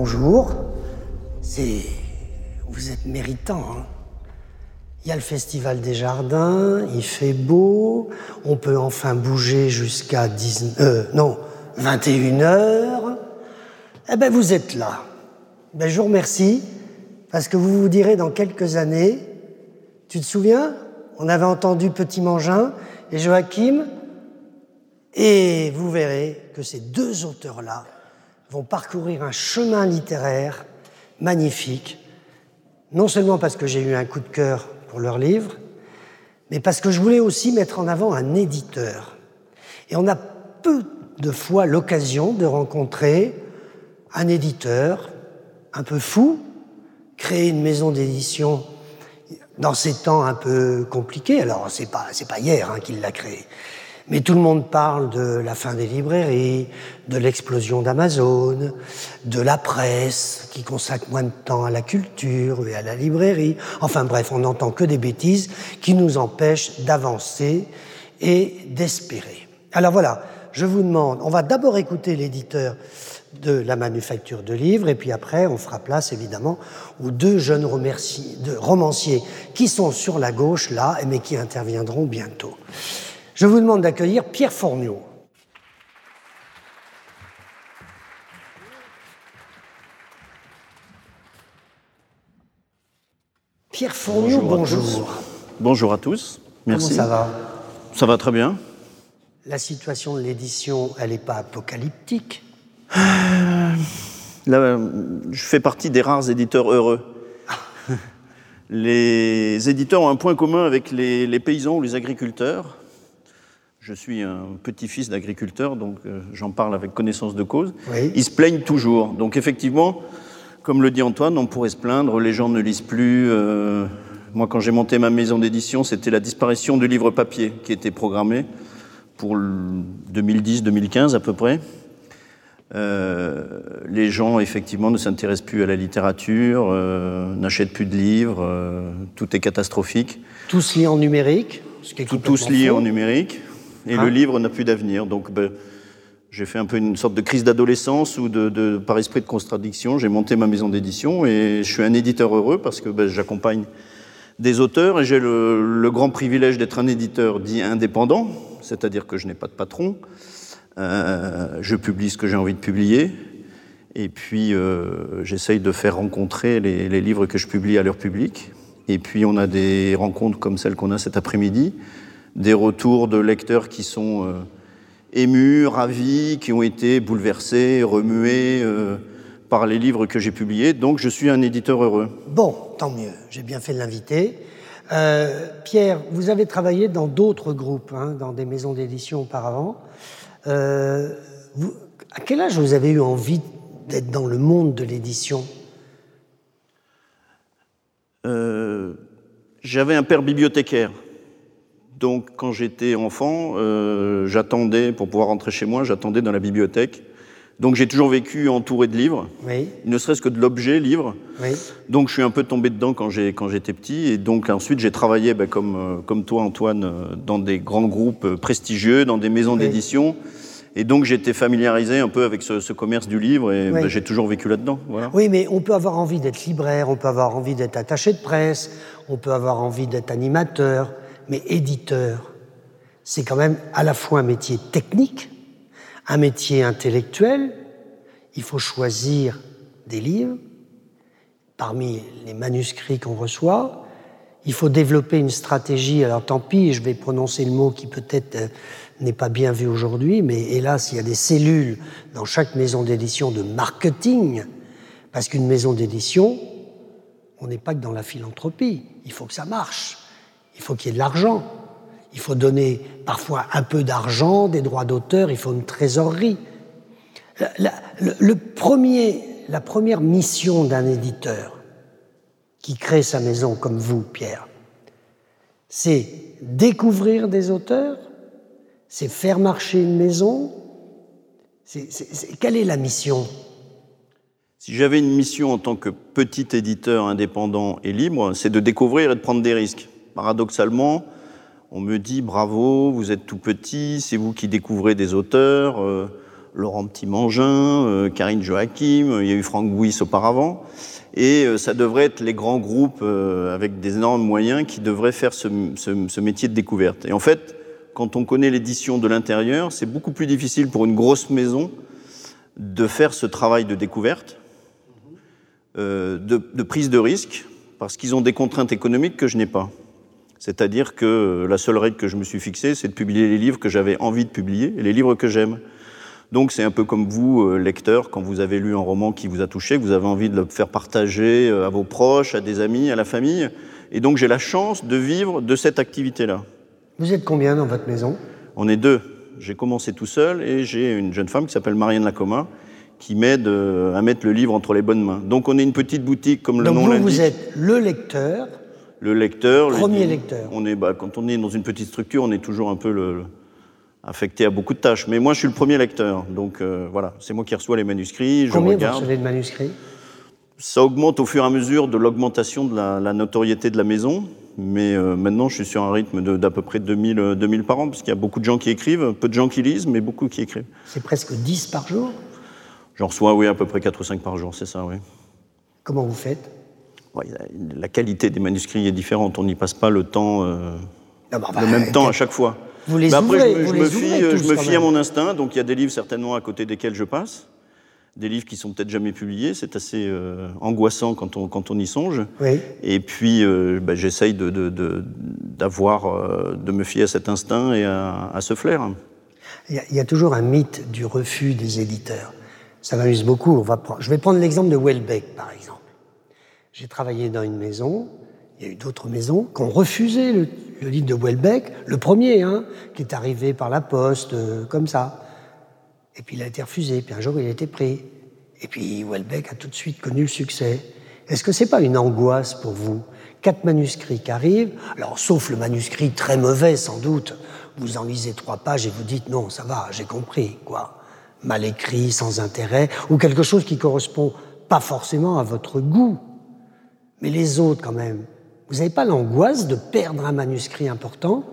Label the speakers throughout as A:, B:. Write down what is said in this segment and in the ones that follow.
A: bonjour. C'est. Vous êtes méritant, hein. Il y a le Festival des Jardins, il fait beau, on peut enfin bouger jusqu'à 19... Euh, non, 21 heures. Eh ben, vous êtes là. Ben, je vous remercie, parce que vous vous direz dans quelques années, tu te souviens On avait entendu Petit Mangin et Joachim, et vous verrez que ces deux auteurs-là vont parcourir un chemin littéraire magnifique, non seulement parce que j'ai eu un coup de cœur pour leur livre, mais parce que je voulais aussi mettre en avant un éditeur. Et on a peu de fois l'occasion de rencontrer un éditeur un peu fou, créer une maison d'édition dans ces temps un peu compliqués. Alors, c'est pas, pas hier hein, qu'il l'a créé. Mais tout le monde parle de la fin des librairies, de l'explosion d'Amazon, de la presse qui consacre moins de temps à la culture et à la librairie. Enfin bref, on n'entend que des bêtises qui nous empêchent d'avancer et d'espérer. Alors voilà, je vous demande, on va d'abord écouter l'éditeur de la manufacture de livres, et puis après, on fera place évidemment aux deux jeunes romanciers qui sont sur la gauche là, mais qui interviendront bientôt. Je vous demande d'accueillir Pierre Fourniot. Pierre Fourniot, bonjour.
B: Bonjour à tous. Merci.
A: Comment ça va?
B: Ça va très bien.
A: La situation de l'édition, elle n'est pas apocalyptique?
B: Là, je fais partie des rares éditeurs heureux. les éditeurs ont un point commun avec les, les paysans ou les agriculteurs je suis un petit-fils d'agriculteur, donc euh, j'en parle avec connaissance de cause. Ils se plaignent toujours. Donc effectivement, comme le dit Antoine, on pourrait se plaindre, les gens ne lisent plus. Euh, moi, quand j'ai monté ma maison d'édition, c'était la disparition du livre papier qui était programmée pour 2010-2015 à peu près. Euh, les gens, effectivement, ne s'intéressent plus à la littérature, n'achètent plus de livres, tout est catastrophique.
A: Tous liés en numérique
B: ce qui est Tout, Tous liés en numérique et le ah. livre n'a plus d'avenir. Donc, ben, j'ai fait un peu une sorte de crise d'adolescence ou de, par esprit de contradiction, j'ai monté ma maison d'édition et je suis un éditeur heureux parce que ben, j'accompagne des auteurs et j'ai le, grand privilège d'être un éditeur dit indépendant, c'est-à-dire que je n'ai pas de patron. Euh, je publie ce que j'ai envie de publier et puis euh, j'essaye de faire rencontrer les, les livres que je publie à leur public. Et puis on a des rencontres comme celle qu'on a cet après-midi des retours de lecteurs qui sont euh, émus, ravis, qui ont été bouleversés, remués euh, par les livres que j'ai publiés. Donc je suis un éditeur heureux.
A: Bon, tant mieux, j'ai bien fait de l'inviter. Euh, Pierre, vous avez travaillé dans d'autres groupes, hein, dans des maisons d'édition auparavant. Vous, à quel âge vous avez eu envie d'être dans le monde de l'édition?
B: J'avais un père bibliothécaire. Donc, quand j'étais enfant, euh, j'attendais, pour pouvoir rentrer chez moi, j'attendais dans la bibliothèque. Donc, j'ai toujours vécu entouré de livres, oui. ne serait-ce que de l'objet livre. Oui. Donc, je suis un peu tombé dedans quand j'étais petit. Et donc, ensuite, j'ai travaillé, ben, comme, euh, comme toi, Antoine, euh, dans des grands groupes prestigieux, dans des maisons d'édition. Et donc, j'étais familiarisé un peu avec ce, commerce du livre et ben, j'ai toujours vécu là-dedans. Voilà.
A: Oui, mais on peut avoir envie d'être libraire, on peut avoir envie d'être attaché de presse, on peut avoir envie d'être animateur mais éditeur, c'est quand même à la fois un métier technique, un métier intellectuel. Il faut choisir des livres parmi les manuscrits qu'on reçoit. Il faut développer une stratégie. Alors tant pis, je vais prononcer le mot qui peut-être euh, n'est pas bien vu aujourd'hui, mais hélas, il y a des cellules dans chaque maison d'édition de marketing, parce qu'une maison d'édition, on n'est pas que dans la philanthropie, il faut que ça marche. Il faut qu'il y ait de l'argent. Il faut donner parfois un peu d'argent, des droits d'auteur, il faut une trésorerie. La, première mission d'un éditeur qui crée sa maison comme vous, Pierre, c'est découvrir des auteurs, c'est faire marcher une maison. quelle est la mission?
B: Si j'avais une mission en tant que petit éditeur indépendant et libre, c'est de découvrir et de prendre des risques paradoxalement, on me dit bravo, vous êtes tout petit, c'est vous qui découvrez des auteurs, euh, Laurent Petit-Mangin, Karine Joachim, il y a eu Franck Bouis auparavant. Et ça devrait être les grands groupes avec des énormes moyens qui devraient faire ce, métier de découverte. Et en fait, quand on connaît l'édition de l'intérieur, c'est beaucoup plus difficile pour une grosse maison de faire ce travail de découverte, euh, de, prise de risque, parce qu'ils ont des contraintes économiques que je n'ai pas. C'est-à-dire que la seule règle que je me suis fixée, c'est de publier les livres que j'avais envie de publier et les livres que j'aime. Donc c'est un peu comme vous, euh, lecteur, quand vous avez lu un roman qui vous a touché, que vous avez envie de le faire partager euh, à vos proches, à des amis, à la famille. Et donc j'ai la chance de vivre de cette activité-là.
A: Vous êtes combien dans votre maison?
B: On est deux. J'ai commencé tout seul et j'ai une jeune femme qui s'appelle Marianne Lacoma qui m'aide euh, à mettre le livre entre les bonnes mains. Donc on est une petite boutique comme le nom l'indique.
A: vous êtes le lecteur.
B: Le lecteur.
A: Premier lecteur.
B: On est, bah, quand on est dans une petite structure, on est toujours un peu le, affecté à beaucoup de tâches. Mais moi, je suis le premier lecteur. Donc euh, voilà, c'est moi qui reçois les manuscrits.
A: Je Combien vous recevez de manuscrits?
B: Ça augmente au fur et à mesure de l'augmentation de la, notoriété de la maison. Mais euh, maintenant, je suis sur un rythme d'à peu près 2000, 2000 par an, parce qu'il y a beaucoup de gens qui écrivent, peu de gens qui lisent, mais beaucoup qui écrivent.
A: C'est presque 10 par jour?
B: J'en reçois, oui, à peu près 4 ou 5 par jour, c'est ça, oui.
A: Comment vous faites?
B: La qualité des manuscrits est différente. On n'y passe pas le temps, euh, le bah, même temps à chaque fois.
A: Vous les après,
B: je me, je me fie, je me fie à mon instinct, donc il y a des livres certainement à côté desquels je passe des livres qui sont peut-être jamais publiés. C'est assez euh, angoissant quand on, quand on y songe.
A: Oui.
B: Et puis, euh, bah, j'essaye de, de, d'avoir, euh, de, me fier à cet instinct et à, ce flair.
A: Il y, a, toujours un mythe du refus des éditeurs. Ça m'amuse beaucoup. On va Je vais prendre l'exemple de Welbeck, par exemple. J'ai travaillé dans une maison, il y a eu d'autres maisons qui ont refusé le, livre de Welbeck, le premier, hein, qui est arrivé par la poste, comme ça. Et puis il a été refusé, puis un jour il a été pris. Et puis Welbeck a tout de suite connu le succès. Est-ce que c'est pas une angoisse pour vous? Quatre manuscrits qui arrivent, alors sauf le manuscrit très mauvais sans doute, vous en lisez trois pages et vous dites non, ça va, j'ai compris, quoi. Mal écrit, sans intérêt, ou quelque chose qui correspond pas forcément à votre goût. Mais les autres quand même, vous n'avez pas l'angoisse de perdre un manuscrit important?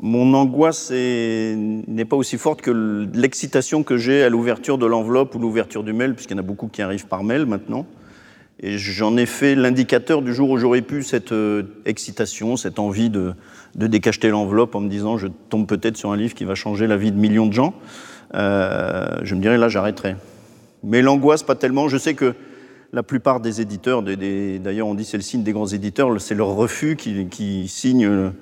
B: Mon angoisse n'est pas aussi forte que l'excitation que j'ai à l'ouverture de l'enveloppe ou l'ouverture du mail, puisqu'il y en a beaucoup qui arrivent par mail maintenant. Et j'en ai fait l'indicateur du jour où j'aurais pu cette euh, excitation, cette envie de, de décacheter l'enveloppe en me disant je tombe peut-être sur un livre qui va changer la vie de millions de gens. Euh, je me dirais là j'arrêterai. Mais l'angoisse pas tellement. Je sais que la plupart des éditeurs, d'ailleurs on dit c'est le signe des grands éditeurs, c'est leur refus qui, qui signe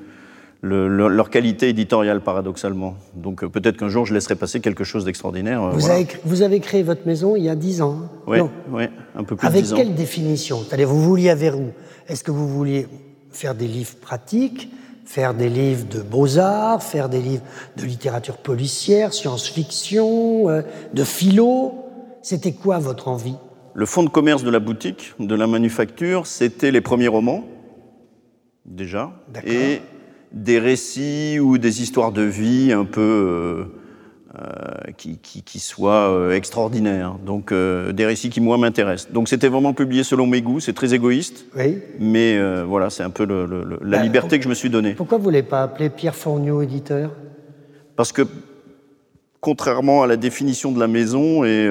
B: leur qualité éditoriale, paradoxalement. Donc euh, peut-être qu'un jour, je laisserai passer quelque chose d'extraordinaire.
A: Euh, vous, avez, vous, avez, créé votre maison il y a dix ans
B: Oui, ouais, un peu plus
A: Avec
B: de 10 ans.
A: Avec quelle définition? Vous vouliez vers où? Est-ce que vous vouliez faire des livres pratiques faire des livres de beaux-arts, faire des livres de littérature policière, science-fiction, euh, de philo? C'était quoi votre envie?
B: Le fonds de commerce de la boutique, de la manufacture, c'était les premiers romans, déjà. Et des récits ou des histoires de vie un peu euh, euh, qui, qui, soient euh, extraordinaires. Donc des récits qui moi m'intéressent. Donc c'était vraiment publié selon mes goûts. C'est très égoïste.
A: Oui.
B: Mais voilà, c'est un peu la bah, liberté que je me suis donnée.
A: Pourquoi vous ne voulez pas appeler Pierre Fournier éditeur?
B: Parce que contrairement à la définition de la maison et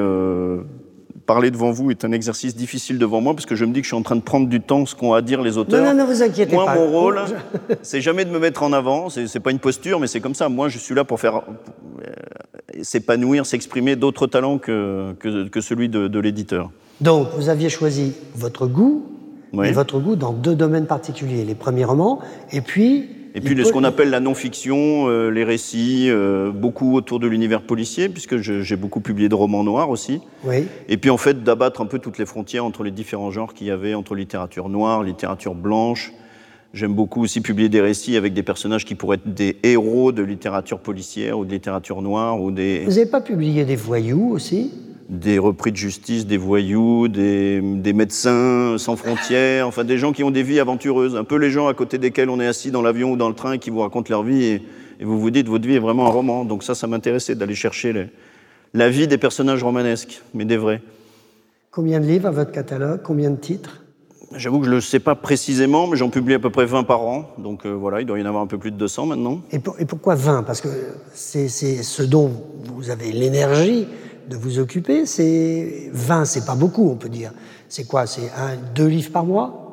B: parler devant vous est un exercice difficile devant moi parce que je me dis que je suis en train de prendre du temps ce qu'ont à dire les auteurs.
A: Non, non, vous inquiétez
B: moi,
A: pas.
B: Moi, mon rôle, c'est jamais de me mettre en avant. C'est pas une posture, mais c'est comme ça. Moi, je suis là pour faire euh, s'épanouir, s'exprimer d'autres talents que, que, celui de, l'éditeur.
A: Donc, vous aviez choisi votre goût, et votre goût dans deux domaines particuliers les premiers romans, et puis
B: et puis ce qu'on appelle la non-fiction, euh, les récits, euh, beaucoup autour de l'univers policier, puisque j'ai beaucoup publié de romans noirs aussi.
A: Oui.
B: Et puis en fait d'abattre un peu toutes les frontières entre les différents genres qu'il y avait, entre littérature noire, littérature blanche. J'aime beaucoup aussi publier des récits avec des personnages qui pourraient être des héros de littérature policière ou de littérature noire ou des.
A: Vous n'avez pas publié des voyous aussi?
B: Des repris de justice, des voyous, des, médecins sans frontières, enfin des gens qui ont des vies aventureuses, un peu les gens à côté desquels on est assis dans l'avion ou dans le train et qui vous racontent leur vie et, vous vous dites votre vie est vraiment un roman. Donc ça, ça m'intéressait d'aller chercher la vie des personnages romanesques, mais des vrais.
A: Combien de livres à votre catalogue? Combien de titres?
B: J'avoue que je ne le sais pas précisément, mais j'en publie à peu près 20 par an. Donc euh, voilà, il doit y en avoir un peu plus de 200 maintenant.
A: Et, et pourquoi 20 Parce que c'est ce dont vous avez l'énergie, de vous occuper. C'est 20, c'est pas beaucoup, on peut dire. C'est quoi C'est un, deux livres par mois?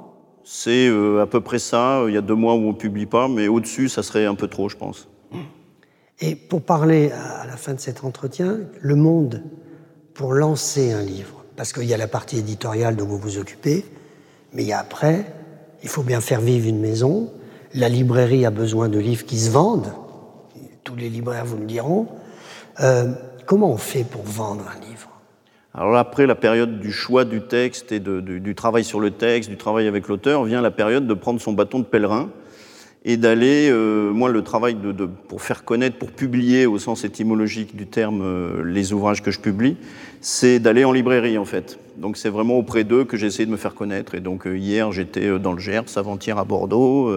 B: C'est euh, à peu près ça. Il y a deux mois où on publie pas, mais au-dessus, ça serait un peu trop, je pense.
A: Et pour parler à la fin de cet entretien, le monde pour lancer un livre, parce qu'il y a la partie éditoriale dont vous vous occupez, mais il y a après, il faut bien faire vivre une maison. La librairie a besoin de livres qui se vendent. Tous les libraires vous me diront. Euh, comment on fait pour vendre un livre
B: Alors après la période du choix du texte et du travail sur le texte, du travail avec l'auteur, vient la période de prendre son bâton de pèlerin et d'aller, euh, moi le travail de, pour faire connaître, pour publier au sens étymologique du terme euh, les ouvrages que je publie, c'est d'aller en librairie en fait. Donc c'est vraiment auprès d'eux que j'ai essayé de me faire connaître. Et donc euh, hier j'étais dans le Gers, avant-hier à Bordeaux,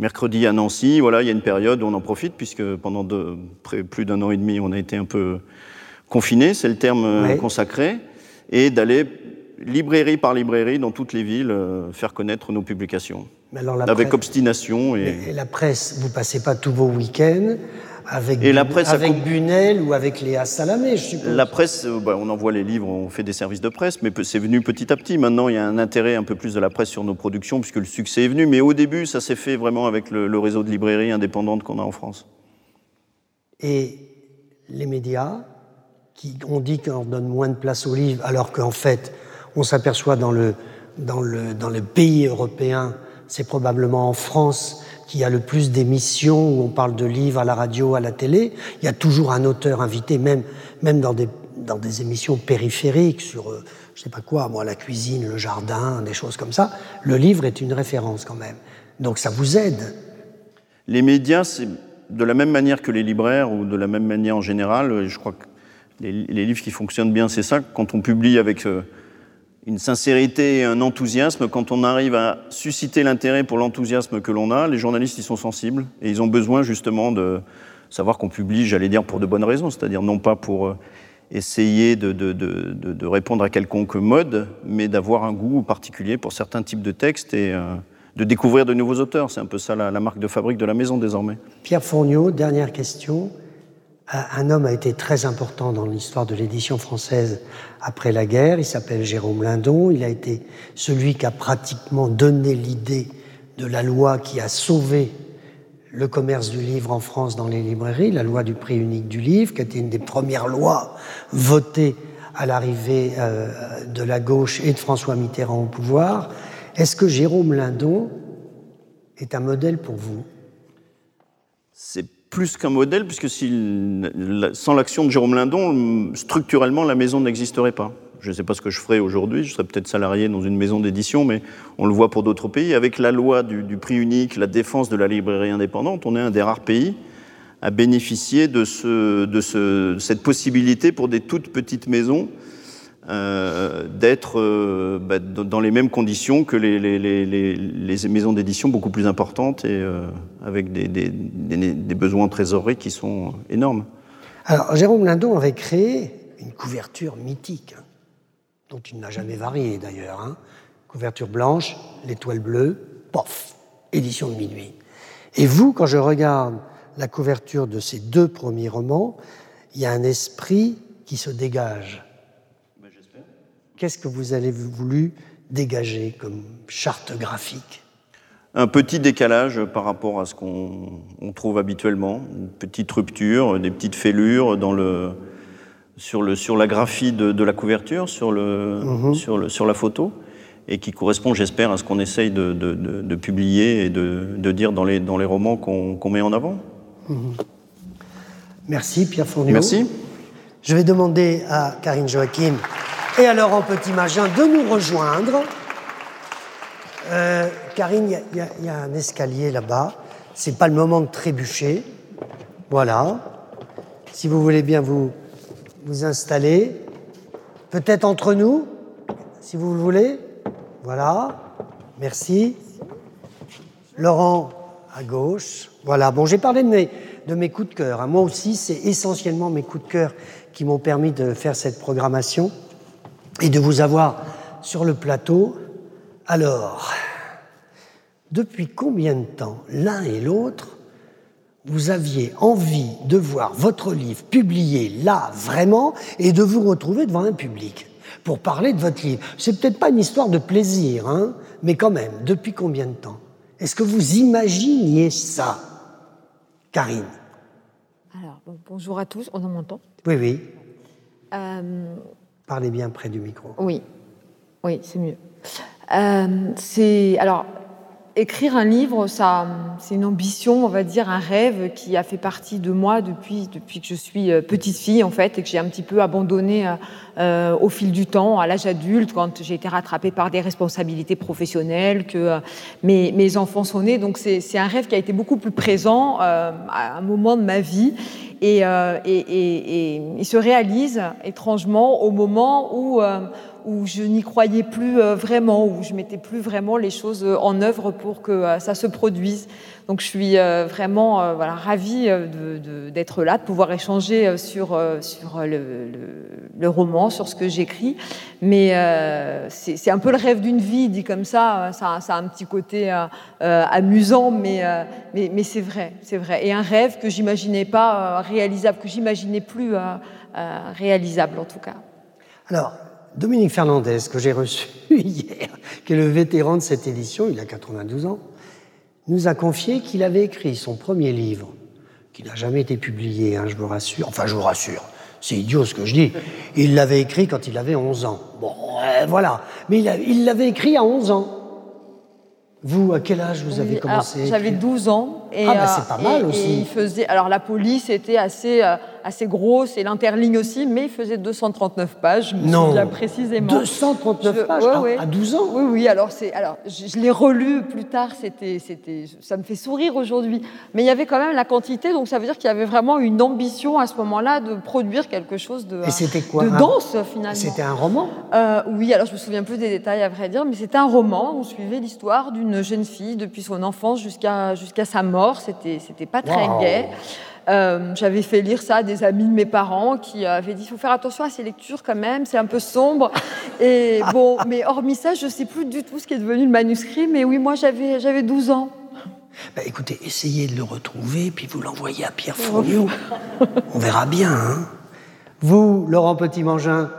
B: mercredi à Nancy. Voilà, il y a une période où on en profite puisque pendant de, plus d'un an et demi on a été un peu confiné, c'est le terme consacré, et d'aller librairie par librairie dans toutes les villes faire connaître nos publications avec obstination.
A: Et... la presse, vous passez pas tous vos week-ends avec, et la presse avec Bunel ou avec Léa Salamé, je suppose.
B: La presse, euh, bah, on envoie les livres, on fait des services de presse, mais c'est venu petit à petit. Maintenant, il y a un intérêt un peu plus de la presse sur nos productions, puisque le succès est venu. Mais au début, ça s'est fait vraiment avec le, réseau de librairies indépendantes qu'on a en France.
A: Et les médias, qui ont dit qu'on donne moins de place aux livres, alors qu'en fait, on s'aperçoit dans le, dans, le, dans le pays européen c'est probablement en France qu'il y a le plus d'émissions où on parle de livres à la radio, à la télé. Il y a toujours un auteur invité, même, même dans, des, dans des émissions périphériques sur, euh, je sais pas quoi, moi, la cuisine, le jardin, des choses comme ça. Le livre est une référence quand même. Donc ça vous aide.
B: Les médias, c'est de la même manière que les libraires ou de la même manière en général. Je crois que les, livres qui fonctionnent bien, c'est ça. Quand on publie avec. Euh, une sincérité et un enthousiasme. Quand on arrive à susciter l'intérêt pour l'enthousiasme que l'on a, les journalistes y sont sensibles et ils ont besoin justement de savoir qu'on publie, j'allais dire, pour de bonnes raisons, c'est-à-dire non pas pour euh, essayer de, répondre à quelconque mode, mais d'avoir un goût particulier pour certains types de textes et euh, de découvrir de nouveaux auteurs. C'est un peu ça la, la, marque de fabrique de la maison désormais.
A: Pierre Fourniot, dernière question. Un homme a été très important dans l'histoire de l'édition française après la guerre. Il s'appelle Jérôme Lindon. Il a été celui qui a pratiquement donné l'idée de la loi qui a sauvé le commerce du livre en France dans les librairies, la loi du prix unique du livre, qui a été une des premières lois votées à l'arrivée euh, de la gauche et de François Mitterrand au pouvoir. Est-ce que Jérôme Lindon est un modèle pour vous?
B: Plus qu'un modèle, puisque sans l'action de Jérôme Lindon, structurellement, la maison n'existerait pas. Je ne sais pas ce que je ferais aujourd'hui, je serais peut-être salarié dans une maison d'édition, mais on le voit pour d'autres pays. Avec la loi du, prix unique, la défense de la librairie indépendante, on est un des rares pays à bénéficier de, ce, de cette possibilité pour des toutes petites maisons euh, d'être euh, bah, dans les mêmes conditions que les, maisons d'édition beaucoup plus importantes et euh, avec des, besoins trésorerie qui sont énormes.
A: Alors, Jérôme Lindon avait créé une couverture mythique, hein, dont il n'a jamais varié d'ailleurs. Hein. Couverture blanche, l'étoile bleue, pof, édition de minuit. Et vous, quand je regarde la couverture de ces deux premiers romans, il y a un esprit qui se dégage Qu'est-ce que vous avez voulu dégager comme charte graphique?
B: Un petit décalage par rapport à ce qu'on trouve habituellement, une petite rupture, des petites fêlures dans le, sur, le, sur la graphie de, la couverture, sur, le, mhm. sur, le, sur la photo, et qui correspond, j'espère, à ce qu'on essaye de, de, publier et de, dire dans les, dans les romans qu'on met en avant. Mhm.
A: Merci Pierre Fournier.
B: Merci.
A: Je vais demander à Karine Joachim et à Laurent Petit-Magin de nous rejoindre. Euh, Karine, il y, a un escalier là-bas. C'est pas le moment de trébucher. Voilà. Si vous voulez bien vous, installer. Peut-être entre nous, si vous le voulez. Voilà. Merci. Laurent à gauche. Voilà. Bon, j'ai parlé de mes, de mes coups de cœur. Hein. Moi aussi, c'est essentiellement mes coups de cœur qui m'ont permis de faire cette programmation et de vous avoir sur le plateau. Alors, depuis combien de temps l'un et l'autre vous aviez envie de voir votre livre publié là, vraiment, et de vous retrouver devant un public pour parler de votre livre? C'est peut-être pas une histoire de plaisir, hein, mais quand même, depuis combien de temps? Est-ce que vous imaginiez ça Karine?
C: Alors, bonjour à tous, on en m'entend?
A: Oui, oui. Euh, Parlez bien près du micro.
C: Oui, oui, c'est mieux. Euh, c'est alors écrire un livre, ça, c'est une ambition, on va dire, un rêve qui a fait partie de moi depuis, depuis que je suis euh, petite fille, en fait, et que j'ai un petit peu abandonné euh, euh, au fil du temps, à l'âge adulte, quand j'ai été rattrapée par des responsabilités professionnelles, que mes, mes, enfants sont nés. Donc, c'est un rêve qui a été beaucoup plus présent à un moment de ma vie. Et, et, et, et, il se réalise étrangement au moment où où je n'y croyais plus euh, vraiment, où je mettais plus vraiment les choses euh, en œuvre pour que euh, ça se produise. Donc je suis vraiment voilà, ravie d'être là, de pouvoir échanger sur, le, roman, sur ce que j'écris. Mais c'est un peu le rêve d'une vie, dit comme ça. Ça, a un petit côté amusant, mais, mais, mais c'est vrai, c'est vrai. Et un rêve que j'imaginais pas réalisable, que j'imaginais plus réalisable en tout cas.
A: Alors, Dominique Fernandez, que j'ai reçu hier, qui est le vétéran de cette édition, il a 92 ans, nous a confié qu'il avait écrit son premier livre, qui n'a jamais été publié, hein, je vous rassure. Enfin, je vous rassure, c'est idiot ce que je dis. Il l'avait écrit quand il avait 11 ans. Bon, voilà. Mais il l'avait écrit à 11 ans. Vous, à quel âge vous avez commencé
C: J'avais 12 ans.
A: Et, ah, bah, c'est pas mal aussi.
C: il faisait, alors la police était assez, euh, assez grosse et l'interligne aussi, mais il faisait 239 pages, je me
A: non.
C: souviens précisément.
A: 239 pages à, 12 ans
C: Oui, oui, alors, alors je, je l'ai relu plus tard, c'était, c'était, ça me fait sourire aujourd'hui. Mais il y avait quand même la quantité, donc ça veut dire qu'il y avait vraiment une ambition à ce moment-là de produire quelque chose de,
A: et c'était quoi,
C: de dense finalement.
A: C'était un roman
C: euh, Oui, alors je me souviens plus des détails à vrai dire, mais c'était un roman, on suivait l'histoire d'une jeune fille depuis son enfance jusqu'à, jusqu'à sa mort, c'était, c'était pas très gai. Euh, j'avais fait lire ça à des amis de mes parents qui avaient dit il faut faire attention à ces lectures quand même, c'est un peu sombre. Et bon, mais hormis ça, je ne sais plus du tout ce qui est devenu le manuscrit, mais oui, moi j'avais, j'avais 12 ans.
A: Bah, écoutez, essayez de le retrouver, puis vous l'envoyez à Pierre Fournier. On verra bien. Hein vous, Laurent Petit-Mangin,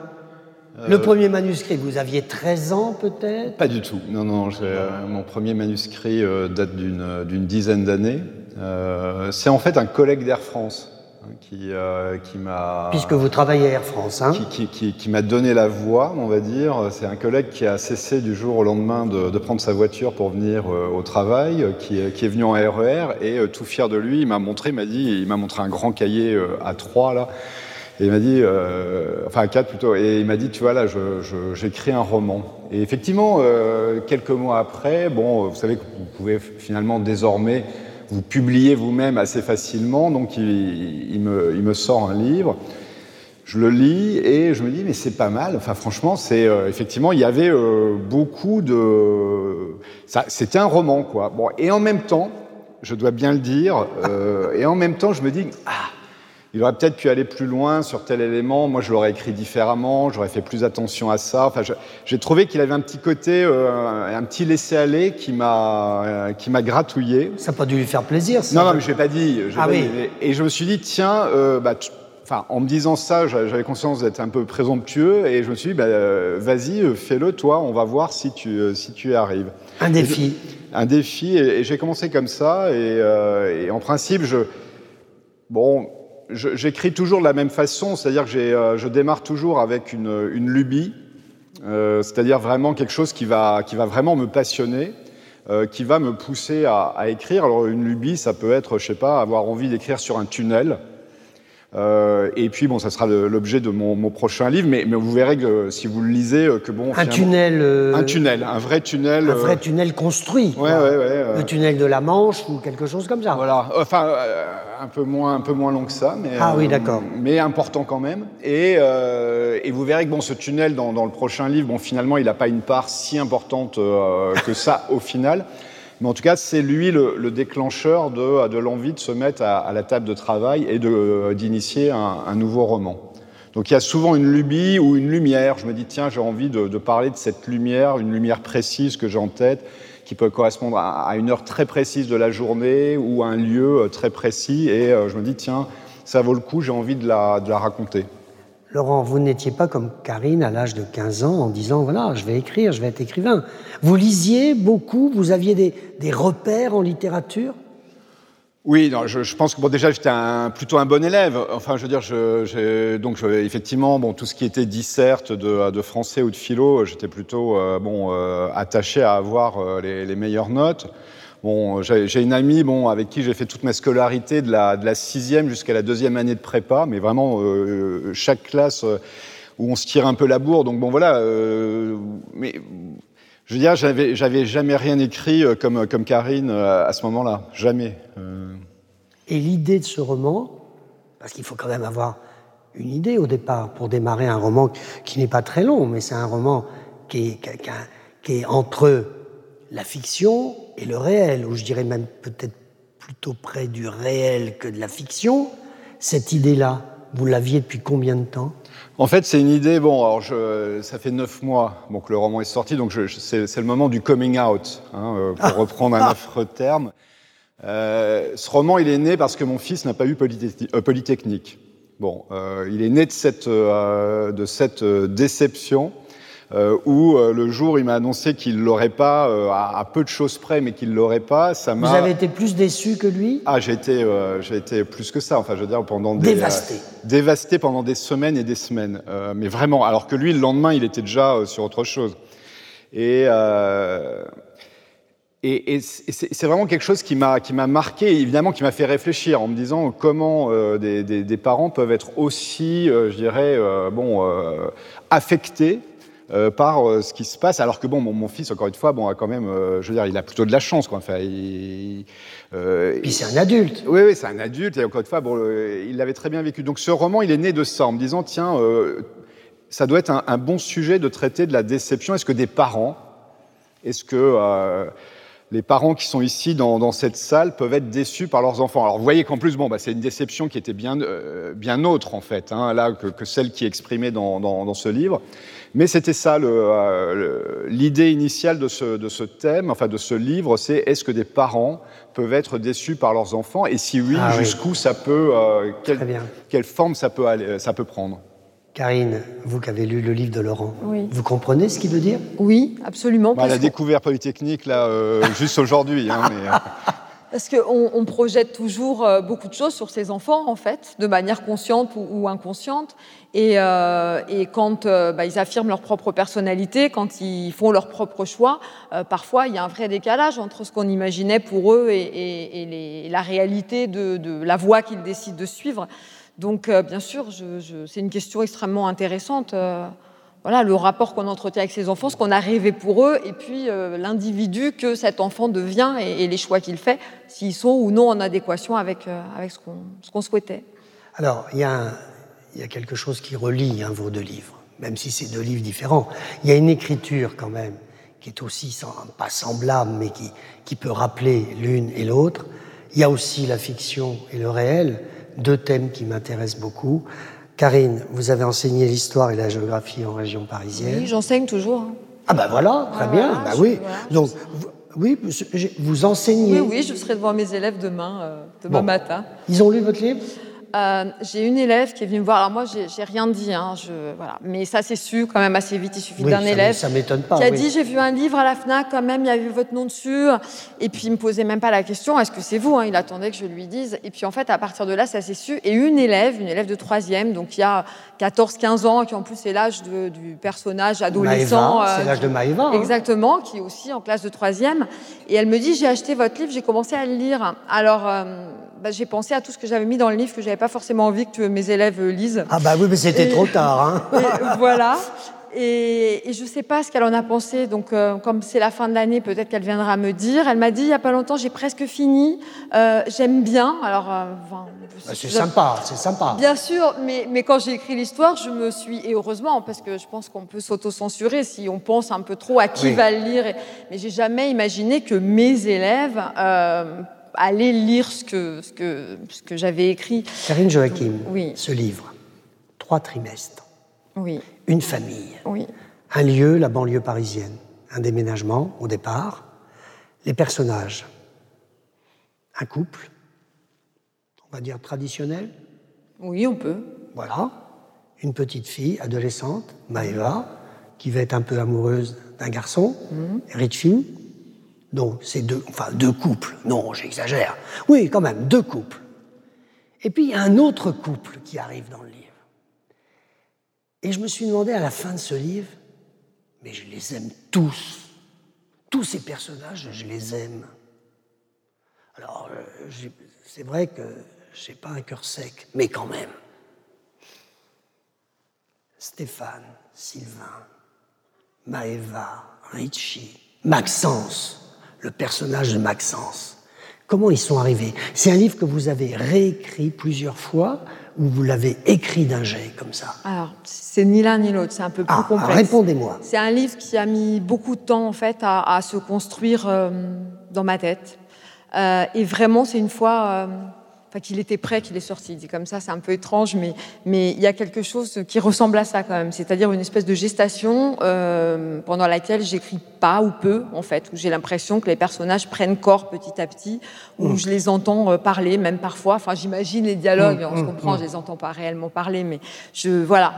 A: le euh, premier manuscrit, vous aviez 13 ans peut-être?
D: Pas du tout. Non, non, euh, mon premier manuscrit date d'une dizaine d'années. Euh, c'est en fait un collègue d'Air France hein, qui, euh, qui m'a.
A: Puisque vous travaillez à Air France, hein
D: Qui, qui, qui m'a donné la voix, on va dire. C'est un collègue qui a cessé du jour au lendemain de, de prendre sa voiture pour venir euh, au travail, qui, qui, est venu en RER e et tout fier de lui, il m'a montré, m'a dit, il m'a montré un grand cahier à trois là. Et il m'a dit, enfin à quatre plutôt, et il m'a dit, tu vois là, j'écris un roman. Et effectivement, quelques mois après, bon, vous savez que vous pouvez finalement désormais vous publiez vous-même assez facilement, donc il, me, sort un livre. Je le lis et je me dis mais c'est pas mal. Enfin franchement c'est euh, effectivement il y avait euh, beaucoup de c'était un roman quoi. Bon et en même temps je dois bien le dire euh, et en même temps je me dis ah il aurait peut-être pu aller plus loin sur tel élément. Moi, je l'aurais écrit différemment, j'aurais fait plus attention à ça. Enfin, j'ai trouvé qu'il avait un petit côté, euh, un petit laisser-aller qui m'a euh, qui m'a gratouillé.
A: Ça n'a pas dû lui faire plaisir. Ça.
D: Non, non, mais je l'ai pas dit. Ah oui. Et je me suis dit, tiens, euh, bah, enfin, en me disant ça, j'avais conscience d'être un peu présomptueux, et je me suis dit, bah, vas-y, fais-le, toi, on va voir si tu si tu y arrives.
A: Un défi.
D: un défi, et, j'ai commencé comme ça, et, et en principe, je bon j'écris toujours de la même façon, c'est-à-dire que euh, je démarre toujours avec une, lubie, euh, c'est-à-dire vraiment quelque chose qui va, qui va vraiment me passionner, euh, qui va me pousser à, à, écrire. Alors une lubie, ça peut être, je sais pas, avoir envie d'écrire sur un tunnel, euh, et puis bon, ça sera l'objet de mon, mon, prochain livre, mais, mais, vous verrez que si vous le lisez, euh, que bon,
A: un tunnel, euh,
D: un tunnel, un vrai tunnel,
A: un vrai tunnel construit,
D: ouais, ouais, ouais,
A: le tunnel de la Manche ou quelque chose comme ça.
D: Voilà, enfin un peu moins, un peu moins long que ça, mais
A: ah oui, d'accord,
D: mais important quand même. Et, et vous verrez que bon, ce tunnel dans, dans le prochain livre, bon, finalement, il n'a pas une part si importante que ça au final. Mais en tout cas, c'est lui le, le, déclencheur de, l'envie de se mettre à, la table de travail et d'initier un, nouveau roman. Donc il y a souvent une lubie ou une lumière. Je me dis, tiens, j'ai envie de, parler de cette lumière, une lumière précise que j'ai en tête, qui peut correspondre à, une heure très précise de la journée ou à un lieu très précis. Et je me dis, tiens, ça vaut le coup, j'ai envie de la raconter.
A: Laurent, vous n'étiez pas comme Karine à l'âge de 15 ans en disant voilà, je vais écrire, je vais être écrivain. Vous lisiez beaucoup, vous aviez des, repères en littérature?
D: Oui, je, pense que déjà j'étais plutôt un bon élève. Enfin, je veux dire, donc effectivement, bon, tout ce qui était disserte de, français ou de philo, j'étais plutôt euh, bon euh, attaché à avoir euh, les, meilleures notes. Bon, j'ai une amie bon, avec qui j'ai fait toute ma scolarité de la, sixième jusqu'à la deuxième année de prépa, mais vraiment chaque classe où on se tire un peu la bourre. Donc bon, voilà. mais je veux dire, j'avais, jamais rien écrit euh, comme, comme Karine euh, à ce moment-là, jamais.
A: Euh. Et l'idée de ce roman, parce qu'il faut quand même avoir une idée au départ pour démarrer un roman qui n'est pas très long, mais c'est un roman qui qui est entre la fiction et le réel, ou je dirais même peut-être plutôt près du réel que de la fiction. Cette idée-là, vous l'aviez depuis combien de temps?
D: En fait, c'est une idée. Bon, alors je, ça fait neuf mois bon, que le roman est sorti, donc c'est le moment du coming out, hein, euh, pour ah. reprendre un affreux terme. Euh, ce roman, il est né parce que mon fils n'a pas eu euh, Polytechnique. Bon, euh, il est né de cette, euh, de cette déception où euh, le jour il m'a annoncé qu'il l'aurait pas, euh, à, peu de choses près, mais qu'il l'aurait pas, ça m'a.
A: Vous avez été plus déçu que lui?
D: Ah, j'ai été, j'ai été plus que ça. Enfin, je veux dire pendant
A: des dévasté,
D: dévasté pendant des semaines et des semaines. mais vraiment, alors que lui, le lendemain, il était déjà sur autre chose. Et et, et c'est vraiment quelque chose qui m'a qui m'a marqué, évidemment, qui m'a fait réfléchir en me disant comment des, des, des, parents peuvent être aussi, je dirais, bon, affectés euh, par euh, ce qui se passe. Alors que bon, mon, fils, encore une fois, bon, a quand même, euh, je veux dire, il a plutôt de la chance, quoi. Enfin, il,
A: Puis c'est un adulte.
D: Oui, oui, c'est un adulte. Et encore une fois, bon, il l'avait très bien vécu. Donc ce roman, il est né de ça, en me disant, tiens, ça doit être un, un, bon sujet de traiter de la déception. Est-ce que des parents, est-ce que les parents qui sont ici dans, dans, cette salle peuvent être déçus par leurs enfants? Alors vous voyez qu'en plus, bon, bah, c'est une déception qui était bien, euh, bien autre en fait, hein, là que, que, celle qui est exprimée dans, dans, dans ce livre. Mais c'était ça euh, l'idée initiale de ce, de ce, thème, enfin de ce livre, c'est est-ce que des parents peuvent être déçus par leurs enfants? Et si oui, ah jusqu'où ça peut, euh, quelle, quelle, forme ça peut, aller, ça peut prendre?
A: Karine, vous qui avez lu le livre de Laurent, vous comprenez ce qu'il veut dire?
C: Oui, absolument.
D: Bah, la découverte polytechnique, là, euh, juste aujourd'hui. Hein, euh.
C: Parce qu'on on projette toujours euh, beaucoup de choses sur ses enfants, en fait, de manière consciente ou, inconsciente. Et, et quand bah, ils affirment leur propre personnalité, quand ils font leur propre choix, parfois il y a un vrai décalage entre ce qu'on imaginait pour eux et, la réalité de, la voie qu'ils décident de suivre. Donc, euh, bien sûr, c'est une question extrêmement intéressante. Euh, voilà, le rapport qu'on entretient avec ses enfants, ce qu'on a rêvé pour eux, et puis euh, l'individu que cet enfant devient et, les choix qu'il fait, s'ils sont ou non en adéquation avec, avec ce qu'on souhaitait.
A: Alors, il y, a y a quelque chose qui relie hein, vos deux livres, même si c'est deux livres différents. Il y a une écriture quand même qui est aussi pas semblable, mais qui, qui peut rappeler l'une et l'autre. Il y a aussi la fiction et le réel deux thèmes qui m'intéressent beaucoup. Karine, vous avez enseigné l'histoire et la géographie en région parisienne.
C: Oui, j'enseigne toujours. Hein.
A: Ah ben voilà, très bien. bah oui. Donc, oui, vous enseignez.
C: Oui, oui, je serai devant mes élèves demain, euh, demain matin.
A: Ils ont lu votre livre?
C: Euh, j'ai une élève qui est venue me voir. Alors moi, j'ai rien dit, hein, je, voilà. mais ça c'est su quand même assez vite. Il suffit d'un élève
A: ça m'étonne pas,
C: qui a dit j'ai vu un livre à la Fnac quand même, il y avait votre nom dessus, et puis il me posait même pas la question est-ce que c'est vous hein? Il attendait que je lui dise. Et puis en fait, à partir de là, ça s'est su. Et une élève, une élève de troisième, donc il y a 14-15 ans, qui en plus est l'âge du personnage adolescent.
A: c'est euh, l'âge de Maëva. Hein.
C: Exactement, qui est aussi en classe de troisième. Et elle me dit j'ai acheté votre livre, j'ai commencé à le lire. Alors euh, bah, j'ai pensé à tout ce que j'avais mis dans le livre que j'avais pas forcément envie que mes élèves lisent.
A: Ah bah oui, mais c'était trop tard. Hein.
C: voilà. Et, et, je sais pas ce qu'elle en a pensé. Donc, euh, comme c'est la fin de l'année, peut-être qu'elle viendra me dire. Elle m'a dit il y a pas longtemps, j'ai presque fini. Euh, J'aime bien. Alors, euh,
A: bah, c'est sympa, c'est sympa.
C: Bien sûr, mais, mais quand j'ai écrit l'histoire, je me suis et heureusement parce que je pense qu'on peut s'auto-censurer si on pense un peu trop à qui va le lire. Mais j'ai jamais imaginé que mes élèves euh, aller lire ce que, ce que, ce que j'avais écrit.
A: Karine Joachim, oui. ce livre, trois trimestres,
C: oui.
A: une famille,
C: oui.
A: un lieu, la banlieue parisienne, un déménagement au départ, Les personnages. Un couple, on va dire traditionnel.
C: Oui, on peut.
A: Voilà. Une petite fille adolescente, Maeva, qui va être un peu amoureuse d'un garçon, mhm. Richie. Donc, c'est deux, enfin, deux couples. Non, j'exagère. Oui, quand même, deux couples. Et puis, il y a un autre couple qui arrive dans le livre. Et je me suis demandé à la fin de ce livre, mais je les aime tous. Tous ces personnages, je les aime. Alors, euh, c'est vrai que je n'ai pas un cœur sec, mais quand même. Stéphane, Sylvain, Maëva, Richie, Maxence, le personnage de Maxence. Comment ils sont arrivés? C'est un livre que vous avez réécrit plusieurs fois ou vous l'avez écrit d'un jet comme ça?
C: Alors, c'est ni l'un ni l'autre, c'est un peu plus ah, complexe.
A: Répondez-moi.
C: C'est un livre qui a mis beaucoup de temps en fait à, se construire euh, dans ma tête. Euh, et vraiment, c'est une fois euh, enfin qu'il était prêt, qu'il est sorti. Dit comme ça, c'est un peu étrange, mais mais il y a quelque chose qui ressemble à ça quand même, c'est-à-dire une espèce de gestation euh, pendant laquelle j'écris pas ou peu en fait, où j'ai l'impression que les personnages prennent corps petit à petit, où mm. je les entends euh, parler, même parfois. Enfin, j'imagine les dialogues, mm, on se mm, comprend, je les entends pas réellement parler, mais je voilà,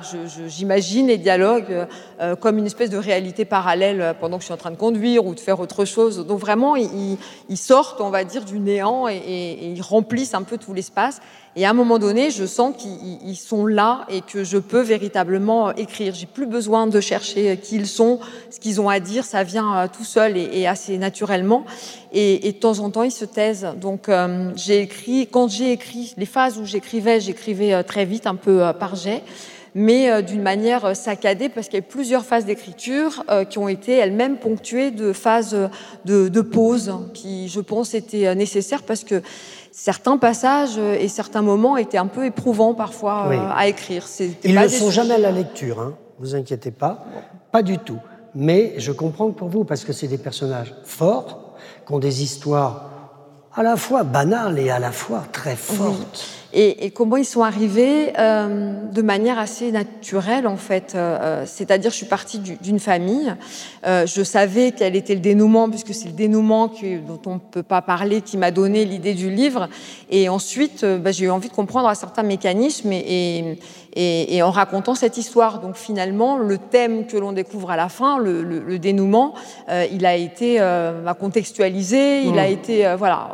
C: j'imagine les dialogues euh, comme une espèce de réalité parallèle pendant que je suis en train de conduire ou de faire autre chose. Donc vraiment, ils, ils sortent, on va dire, du néant et, et, et ils remplissent un peu tout l'espace. Et à un moment donné, je sens qu'ils sont là et que je peux véritablement écrire. J'ai plus besoin de chercher qui ils sont, ce qu'ils ont à dire. Ça vient euh, tout seul et, assez naturellement. Et, de temps en temps, ils se taisent. Donc, euh, j'ai écrit. Quand j'ai écrit les phases où j'écrivais, j'écrivais euh, très vite, un peu par jet mais d'une manière saccadée parce qu'il y a plusieurs phases d'écriture qui ont été elles-mêmes ponctuées de phases de pause qui, je pense, étaient nécessaires parce que certains passages et certains moments étaient un peu éprouvants parfois euh, à écrire.
A: Ils ne sont jamais à la lecture, hein, vous inquiétez pas, pas du tout. Mais je comprends pour vous, parce que c'est des personnages forts, qui ont des histoires à la fois banales et à la fois très fortes
C: et, et, comment ils sont arrivés euh, de manière assez naturelle en fait. Euh, euh C'est-à-dire, je suis partie d'une famille. Euh, je savais quel était le dénouement, puisque c'est le dénouement qui, dont on ne peut pas parler, qui m'a donné l'idée du livre. Et ensuite, euh, bah, j'ai eu envie de comprendre un certain mécanisme et, et, et, en racontant cette histoire. Donc finalement, le thème que l'on découvre à la fin, le, le, le dénouement, euh, il a été euh, contextualisé, il a mmh. été voilà.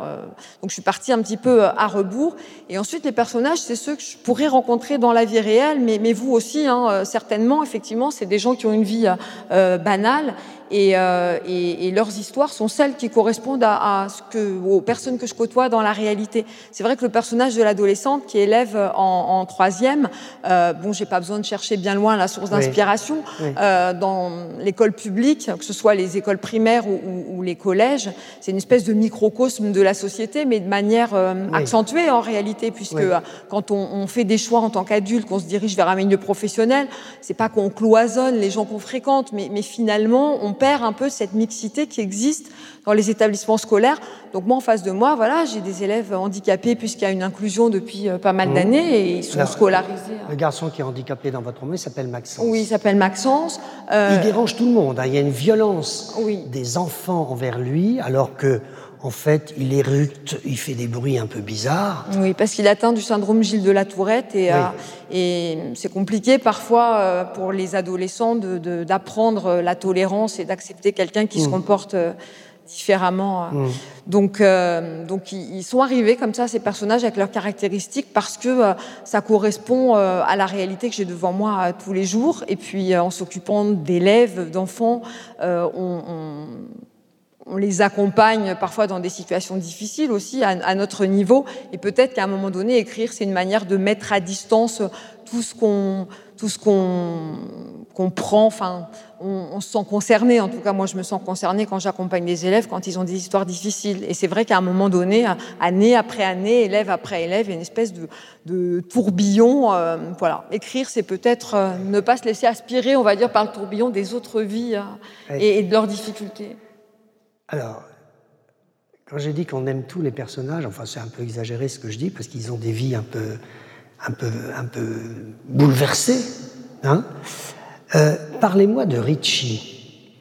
C: donc je suis partie un petit peu à rebours. Et ensuite, les personnages, c'est ceux que je pourrais rencontrer dans la vie réelle, mais, mais vous aussi, hein, euh, certainement, effectivement, c'est des gens qui ont une vie euh, banale et, euh, et, et, leurs histoires sont celles qui correspondent à, à, ce que, aux personnes que je côtoie dans la réalité. C'est vrai que le personnage de l'adolescente qui élève en, en troisième, euh, bon, j'ai pas besoin de chercher bien loin la source d'inspiration. Euh, dans l'école publique, que ce soit les écoles primaires ou, ou, ou les collèges, c'est une espèce de microcosme de la société, mais de manière euh, accentuée en réalité, puisque quand on, on, fait des choix en tant qu'adulte, qu'on se dirige vers un milieu professionnel, c'est pas qu'on cloisonne les gens qu'on fréquente, mais, mais finalement on perd un peu cette mixité qui existe dans les établissements scolaires. Donc moi, en face de moi, voilà, j'ai des élèves handicapés puisqu'il y a une inclusion depuis euh, pas mal mmh. d'années et ils sont scolarisés.
A: Le garçon qui est handicapé dans votre roman, s'appelle Maxence.
C: Oui, il s'appelle Maxence.
A: Euh... Il dérange tout le monde. Hein. Il y a une violence oui. des enfants envers lui, alors que en fait, il éructe, il fait des bruits un peu bizarres.
C: Oui, parce qu'il atteint du syndrome Gilles de la Tourette et, oui. euh, et c'est compliqué parfois euh, pour les adolescents d'apprendre de, de, la tolérance et d'accepter quelqu'un qui mmh. se comporte euh, différemment. Mmh. Donc, euh, donc ils sont arrivés comme ça, ces personnages avec leurs caractéristiques, parce que euh, ça correspond euh, à la réalité que j'ai devant moi tous les jours. Et puis, en s'occupant d'élèves, d'enfants, on, on on les accompagne parfois dans des situations difficiles aussi à, à notre niveau. Et peut-être qu'à un moment donné écrire c'est une manière de mettre à distance tout ce qu'on tout ce qu'on qu'on prend. Enfin on, on, se sent concerné. En tout cas moi je me sens concerné quand j'accompagne des élèves quand ils ont des histoires difficiles. Et c'est vrai qu'à un moment donné année après année élève après élève il y a une espèce de, de tourbillon euh, voilà. Écrire c'est peut-être euh, ne pas se laisser aspirer on va dire par le tourbillon des autres vies euh, et, et de leurs difficultés
A: alors, quand j'ai dit qu'on aime tous les personnages, enfin c'est un peu exagéré ce que je dis, parce qu'ils ont des vies un peu, un peu, un peu bouleversées. Hein euh, Parlez-moi de Richie.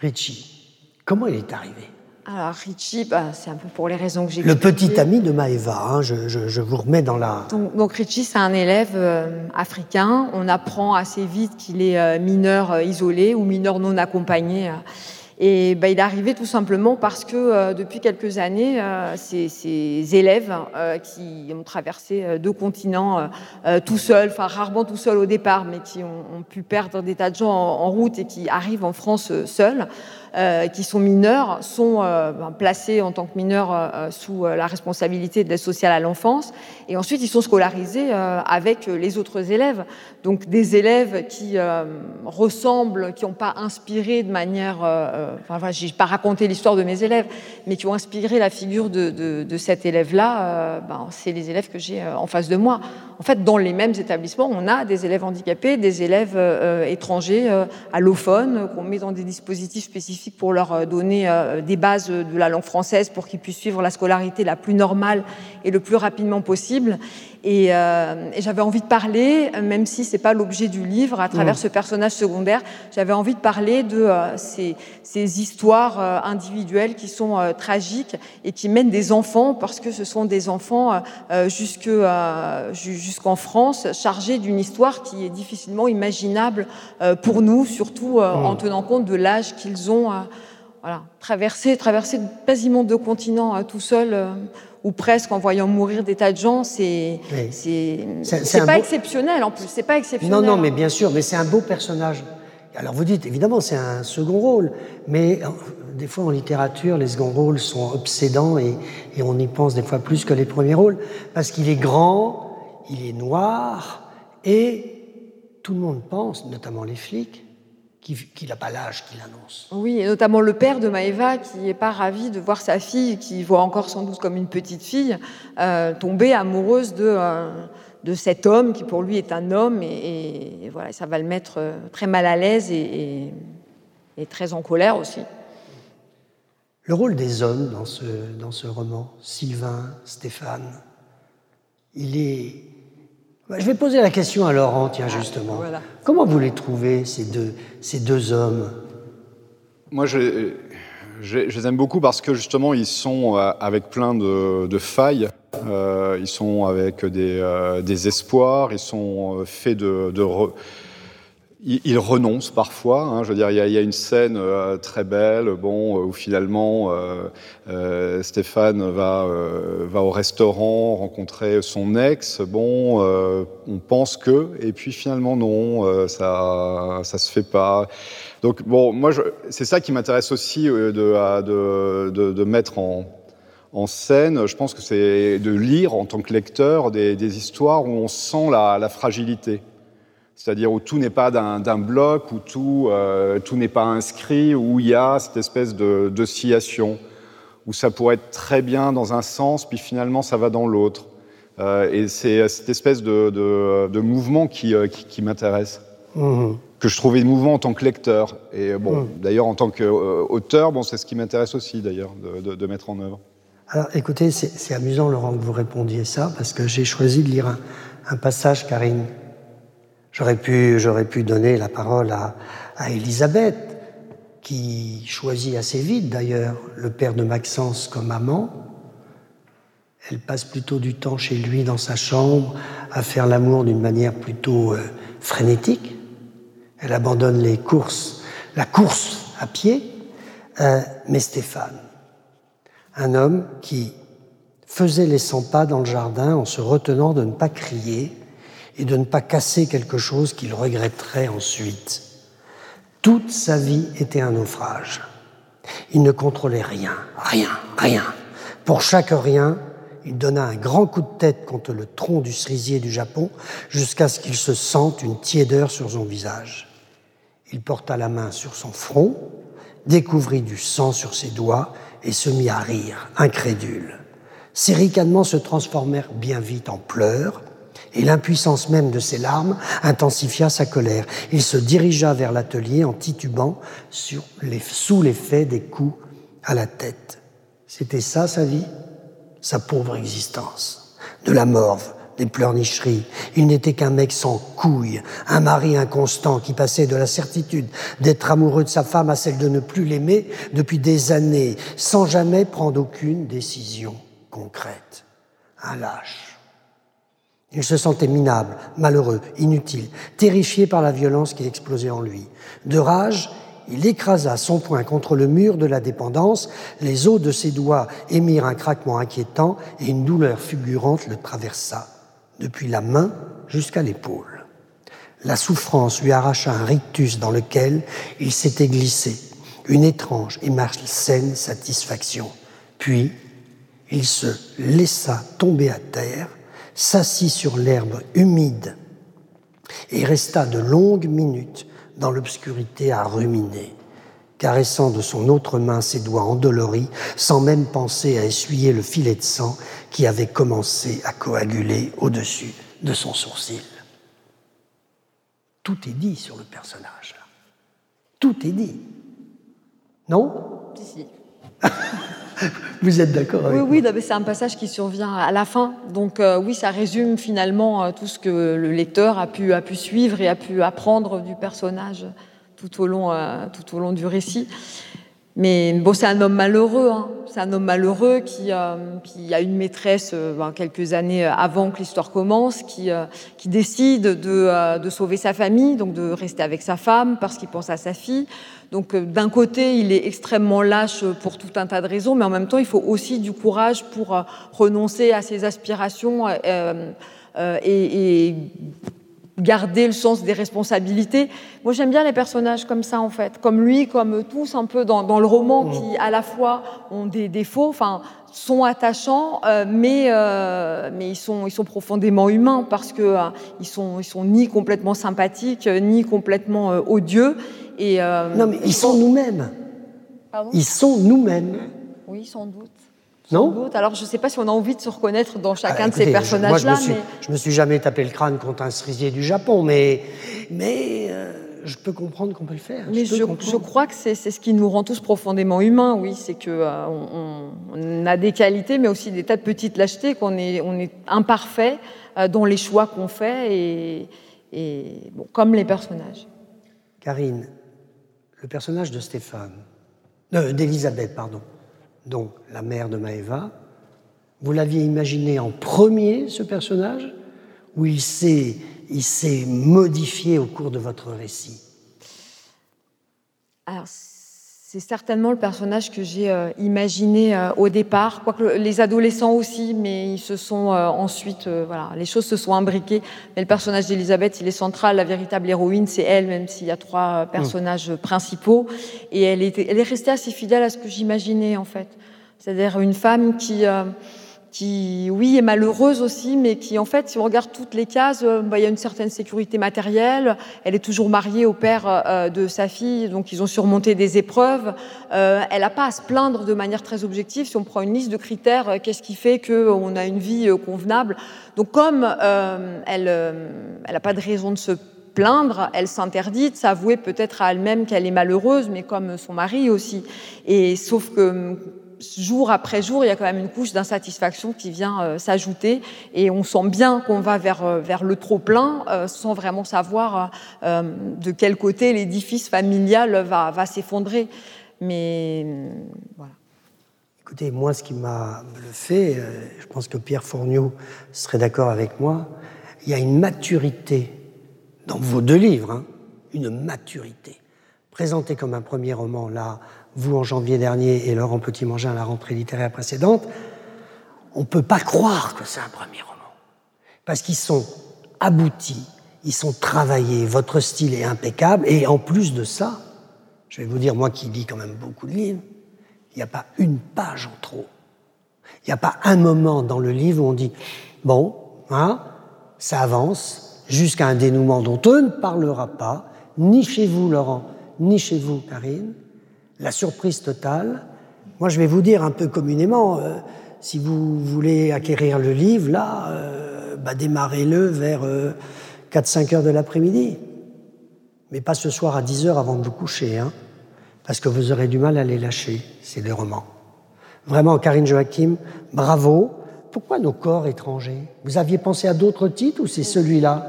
A: Richie, comment il est arrivé?
C: Alors Richie, bah, c'est un peu pour les raisons que j'ai
A: Le petit ami de Maëva, hein, je, vous remets dans la...
C: Donc, Richie, c'est un élève euh, africain. On apprend assez vite qu'il est euh, mineur isolé ou mineur non accompagné. Et bah, il est arrivé tout simplement parce que depuis quelques années, ces, élèves qui ont traversé deux continents tout seuls, enfin rarement tout seuls au départ, mais qui ont, pu perdre des tas de gens en route et qui arrivent en France seuls, euh, qui sont mineurs sont euh, ben, placés en tant que mineurs euh, sous la responsabilité de l'aide sociale à l'enfance et ensuite ils sont scolarisés avec les autres élèves. Donc des élèves qui ressemblent, qui n'ont pas inspiré de manière, enfin voilà, j'ai pas raconté l'histoire de mes élèves, mais qui ont inspiré la figure de, de, de cet élève-là, ben, c'est les élèves que j'ai en face de moi. En fait, dans les mêmes établissements, on a des élèves handicapés, des élèves étrangers, allophones, qu'on met dans des dispositifs spécifiques pour leur euh, donner euh, des bases de la langue française pour qu'ils puissent suivre la scolarité la plus normale et le plus rapidement possible. Et, euh, j'avais envie de parler, même si c'est pas l'objet du livre, à travers mmh. ce personnage secondaire, j'avais envie de parler de ces, ces, histoires individuelles qui sont tragiques et qui mènent des enfants, parce que ce sont des enfants jusque, jusqu'en France, chargés d'une histoire qui est difficilement imaginable pour nous, surtout en mmh. tenant compte de l'âge qu'ils ont voilà, traverser, traverser quasiment deux continents tout seul, euh, ou presque en voyant mourir des tas de gens, c'est c'est pas exceptionnel en plus, c'est pas exceptionnel.
A: Non, non, mais bien sûr, mais c'est un beau personnage. Alors vous dites, évidemment, c'est un second rôle, mais euh, des fois en littérature, les seconds rôles sont obsédants et, et on y pense des fois plus que les premiers rôles, parce qu'il est grand, il est noir, et tout le monde pense, notamment les flics, qu'il n'a pas l'âge qu'il annonce.
C: Oui, et notamment le père de Maëva qui n'est pas ravi de voir sa fille, qui voit encore sans doute comme une petite fille, euh, tomber amoureuse de, euh, de cet homme qui pour lui est un homme. Et, voilà, ça va le mettre euh, très mal à l'aise et, et, très en colère aussi.
A: Le rôle des hommes dans ce, dans ce roman, Sylvain, Stéphane, il est je vais poser la question à Laurent, tiens, ah, justement. Comment vous les trouvez, ces deux, ces deux hommes?
D: Moi, je, je, les aime beaucoup parce que, justement, ils sont euh, avec plein de, failles. Euh, ils sont avec des, euh, des, espoirs, ils sont faits de, de il, renonce parfois. Hein, je veux dire, il y a, une scène euh, très belle, bon, euh, où finalement euh, Stéphane va au restaurant rencontrer son ex. Bon, on pense que, et puis finalement non, ça ça se fait pas. Donc bon, moi, c'est ça qui m'intéresse aussi de, mettre en scène, je pense que c'est de lire en tant que lecteur des, histoires où on sent la fragilité c'est-à-dire où tout n'est pas d'un bloc, où tout, euh, tout n'est pas inscrit, où il y a cette espèce d'oscillation, où ça pourrait être très bien dans un sens, puis finalement ça va dans l'autre. Euh, et c'est cette espèce de, de, mouvement qui, euh, qui, m'intéresse, mmh. que je trouvais mouvement en tant que lecteur. Et bon, mmh. d'ailleurs en tant qu'auteur, bon, c'est ce qui m'intéresse aussi d'ailleurs de, de, mettre en œuvre.
A: Alors écoutez, c'est amusant Laurent que vous répondiez ça, parce que j'ai choisi de lire un, un passage, Karine, J'aurais pu, pu donner la parole à, à Elisabeth, qui choisit assez vite d'ailleurs le père de Maxence comme amant. Elle passe plutôt du temps chez lui dans sa chambre à faire l'amour d'une manière plutôt euh, frénétique. Elle abandonne les courses, la course à pied. Euh, mais Stéphane, un homme qui faisait les 100 pas dans le jardin en se retenant de ne pas crier, et de ne pas casser quelque chose qu'il regretterait ensuite. Toute sa vie était un naufrage. Il ne contrôlait rien, rien, rien. Pour chaque rien, il donna un grand coup de tête contre le tronc du cerisier du Japon jusqu'à ce qu'il se sente une tiédeur sur son visage. Il porta la main sur son front, découvrit du sang sur ses doigts et se mit à rire, incrédule. Ses ricanements se transformèrent bien vite en pleurs, et l'impuissance même de ses larmes intensifia sa colère. Il se dirigea vers l'atelier en titubant les, sous l'effet des coups à la tête. C'était ça sa vie, sa pauvre existence. De la morve, des pleurnicheries. Il n'était qu'un mec sans couilles, un mari inconstant qui passait de la certitude d'être amoureux de sa femme à celle de ne plus l'aimer depuis des années, sans jamais prendre aucune décision concrète. Un lâche. Il se sentait minable, malheureux, inutile, terrifié par la violence qui explosait en lui. De rage, il écrasa son poing contre le mur de la dépendance, les os de ses doigts émirent un craquement inquiétant et une douleur fulgurante le traversa, depuis la main jusqu'à l'épaule. La souffrance lui arracha un rictus dans lequel il s'était glissé, une étrange et malsaine satisfaction. Puis, il se laissa tomber à terre, s'assit sur l'herbe humide et resta de longues minutes dans l'obscurité à ruminer, caressant de son autre main ses doigts endoloris, sans même penser à essuyer le filet de sang qui avait commencé à coaguler au-dessus de son sourcil. Tout est dit sur le personnage. Tout est dit. Non?
C: Si,
A: Vous êtes d'accord avec
C: Oui, oui, c'est un passage qui survient à la fin. Donc euh, oui, ça résume finalement euh, tout ce que le lecteur a pu, a pu suivre et a pu apprendre du personnage tout au long, euh, tout au long du récit. Mais bon, c'est un homme malheureux. Hein. C'est un homme malheureux qui, qui a une maîtresse ben, quelques années avant que l'histoire commence, qui, qui décide de, de, sauver sa famille, donc de rester avec sa femme parce qu'il pense à sa fille. Donc euh, d'un côté, il est extrêmement lâche pour tout un tas de raisons, mais en même temps, il faut aussi du courage pour euh, renoncer à ses aspirations euh, et, garder le sens des responsabilités. Moi, j'aime bien les personnages comme ça, en fait, comme lui, comme tous, un peu dans, le roman, qui à la fois ont des défauts, enfin, sont attachants, mais, mais ils, sont, ils sont profondément humains parce que ils sont, ils sont ni complètement sympathiques, ni complètement odieux.
A: Euh, non, mais ils sont nous-mêmes. Ils sont nous-mêmes.
C: Oui, sans doute.
A: Non
C: Alors, je ne sais pas si on a envie de se reconnaître dans chacun ah, de ces personnages-là.
A: Je, je, me suis jamais tapé le crâne contre un cerisier du Japon, mais, mais euh, je peux comprendre qu'on peut le faire.
C: Mais je, je crois que c'est ce qui nous rend tous profondément humains, oui. C'est qu'on euh, on, a des qualités, mais aussi des tas de petites lâchetés, qu'on est, on est imparfait dans les choix qu'on fait, et, et bon, comme les personnages.
A: Karine, le personnage de Stéphane, euh, d'Elisabeth, pardon, donc la mère de Maëva, vous l'aviez imaginé en premier, ce personnage, ou il s'est, modifié au cours de votre récit?
C: C'est certainement le personnage que j'ai euh, imaginé euh, au départ, quoique les adolescents aussi, mais ils se sont euh, ensuite, voilà, les choses se sont imbriquées. Mais le personnage d'Elisabeth, il est central. La véritable héroïne, c'est elle, même s'il y a trois personnages mmh. principaux. Et elle, était, elle est restée assez fidèle à ce que j'imaginais en fait. C'est-à-dire une femme qui qui, oui, est malheureuse aussi, mais qui, en fait, si on regarde toutes les cases, euh, bah, il y a une certaine sécurité matérielle. Elle est toujours mariée au père euh, de sa fille, donc ils ont surmonté des épreuves. Euh, elle n'a pas à se plaindre de manière très objective. Si on prend une liste de critères, qu'est-ce qui fait qu'on a une vie convenable? Donc, comme elle n'a pas de raison de se plaindre, elle s'interdit de s'avouer peut-être à elle-même qu'elle est malheureuse, mais comme son mari aussi. Et sauf que jour après jour, il y a quand même une couche d'insatisfaction qui vient euh, s'ajouter et on sent bien qu'on va vers, euh, vers le trop-plein euh, sans vraiment savoir de quel côté l'édifice familial va, s'effondrer. Mais voilà.
A: Écoutez, moi, ce qui m'a fait, je pense que Pierre Fourniot serait d'accord avec moi, il y a une maturité dans vos deux livres, hein, une maturité. Présentée comme un premier roman, là, vous en janvier dernier et Laurent Petit-Mangin à la rentrée littéraire précédente, on ne peut pas croire que c'est un premier roman. Parce qu'ils sont aboutis, ils sont travaillés, votre style est impeccable, et en plus de ça, je vais vous dire, moi qui lis quand même beaucoup de livres, il n'y a pas une page en trop. Il n'y a pas un moment dans le livre où on dit, bon, hein, ça avance jusqu'à un dénouement dont on ne parlera pas, ni chez vous, Laurent, ni chez vous, Karine, la surprise totale. Moi, je vais vous dire un peu communément, euh, si vous voulez acquérir le livre, là, euh, bah, démarrez-le vers 4-5 euh, heures de l'après-midi. Mais pas ce soir à 10 heures avant de vous coucher, hein, parce que vous aurez du mal à les lâcher, ces deux romans. Vraiment, Karine Joachim, bravo, pourquoi nos corps étrangers? Vous aviez pensé à d'autres titres ou c'est celui-là?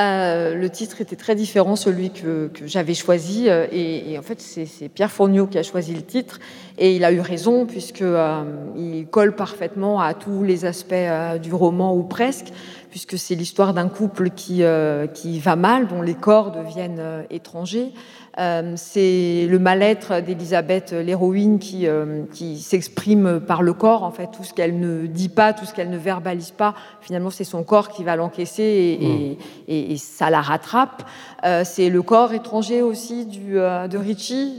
C: Euh, le titre était très différent, celui que, j'avais choisi. Euh, et, en fait, c'est Pierre Fournier qui a choisi le titre. Et il a eu raison, puisqu'il euh, il colle parfaitement à tous les aspects du roman, ou presque, puisque c'est l'histoire d'un couple qui, qui va mal, dont les corps deviennent étrangers. Euh, c'est le mal-être d'Elisabeth, l'héroïne, qui, euh, qui s'exprime par le corps. En fait, tout ce qu'elle ne dit pas, tout ce qu'elle ne verbalise pas, finalement, c'est son corps qui va l'encaisser et, et, mm. ça la rattrape. Euh, c'est le corps étranger aussi du, de Ricci,